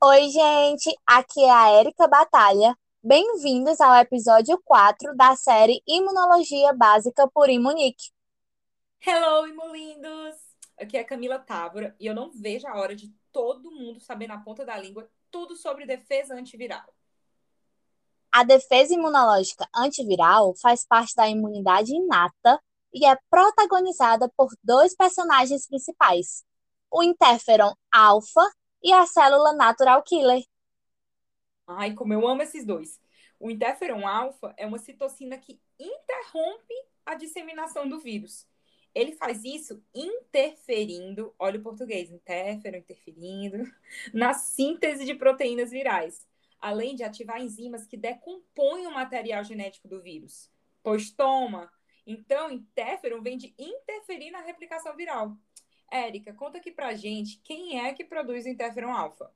Oi, gente, aqui é a Érica Batalha. Bem-vindos ao episódio 4 da série Imunologia Básica por Imunique. Hello, imulindos! Aqui é a Camila Távora e eu não vejo a hora de todo mundo saber na ponta da língua tudo sobre defesa antiviral. A defesa imunológica antiviral faz parte da imunidade inata e é protagonizada por dois personagens principais: o interferon alfa e a célula natural killer. Ai, como eu amo esses dois. O interferon alfa é uma citocina que interrompe a disseminação do vírus. Ele faz isso interferindo, olha o português, interferon, interferindo, na síntese de proteínas virais, além de ativar enzimas que decompõem o material genético do vírus. Pois toma! Então, interferon vem de interferir na replicação viral. Érica, conta aqui pra gente quem é que produz o interferon alfa.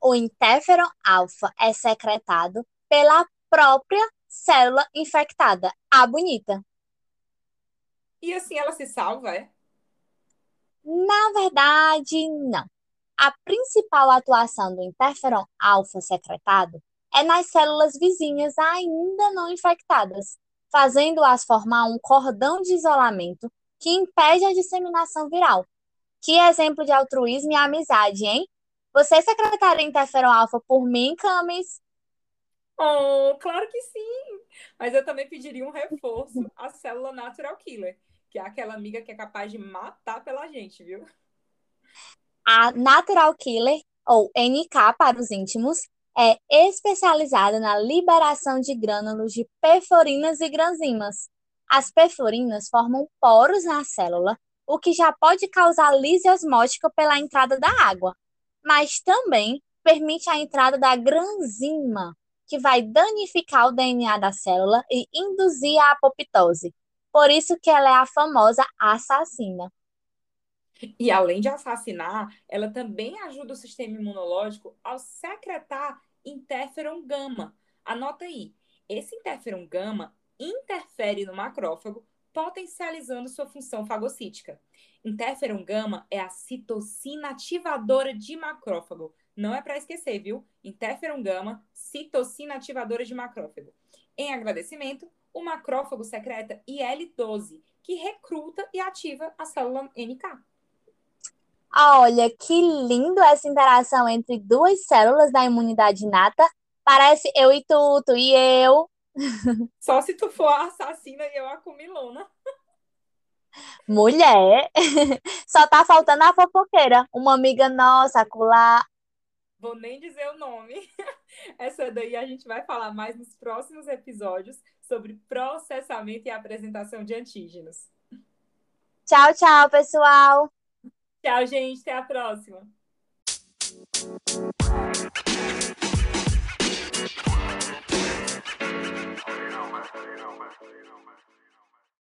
O interferon alfa é secretado pela própria célula infectada, a bonita. E assim ela se salva, é? Na verdade, não. A principal atuação do interferon alfa secretado é nas células vizinhas ainda não infectadas, fazendo-as formar um cordão de isolamento que impede a disseminação viral. Que exemplo de altruísmo e amizade, hein? Você secretaria interferon alfa por mim, Camis? Oh, claro que sim! Mas eu também pediria um reforço à célula natural killer, que é aquela amiga que é capaz de matar pela gente, viu? A natural killer, ou NK para os íntimos, é especializada na liberação de grânulos de perforinas e granzimas. As perforinas formam poros na célula, o que já pode causar lise osmótica pela entrada da água, mas também permite a entrada da granzima, que vai danificar o DNA da célula e induzir a apoptose. Por isso que ela é a famosa assassina. E além de assassinar, ela também ajuda o sistema imunológico ao secretar interferon gama. Anota aí. Esse interferon gama interfere no macrófago, potencializando sua função fagocítica. Interferon gama é a citocina ativadora de macrófago. Não é para esquecer, viu? Interferon gama, citocina ativadora de macrófago. Em agradecimento, o macrófago secreta IL-12, que recruta e ativa a célula NK. Olha, que lindo essa interação entre duas células da imunidade inata. Parece eu e tu, tu e eu. Só se tu for a assassina e eu a comilona. Mulher, só tá faltando a fofoqueira. Uma amiga nossa, acolá. Vou nem dizer o nome. Essa daí a gente vai falar mais nos próximos episódios sobre processamento e apresentação de antígenos. Tchau, tchau, pessoal. Tchau, gente. Até a próxima.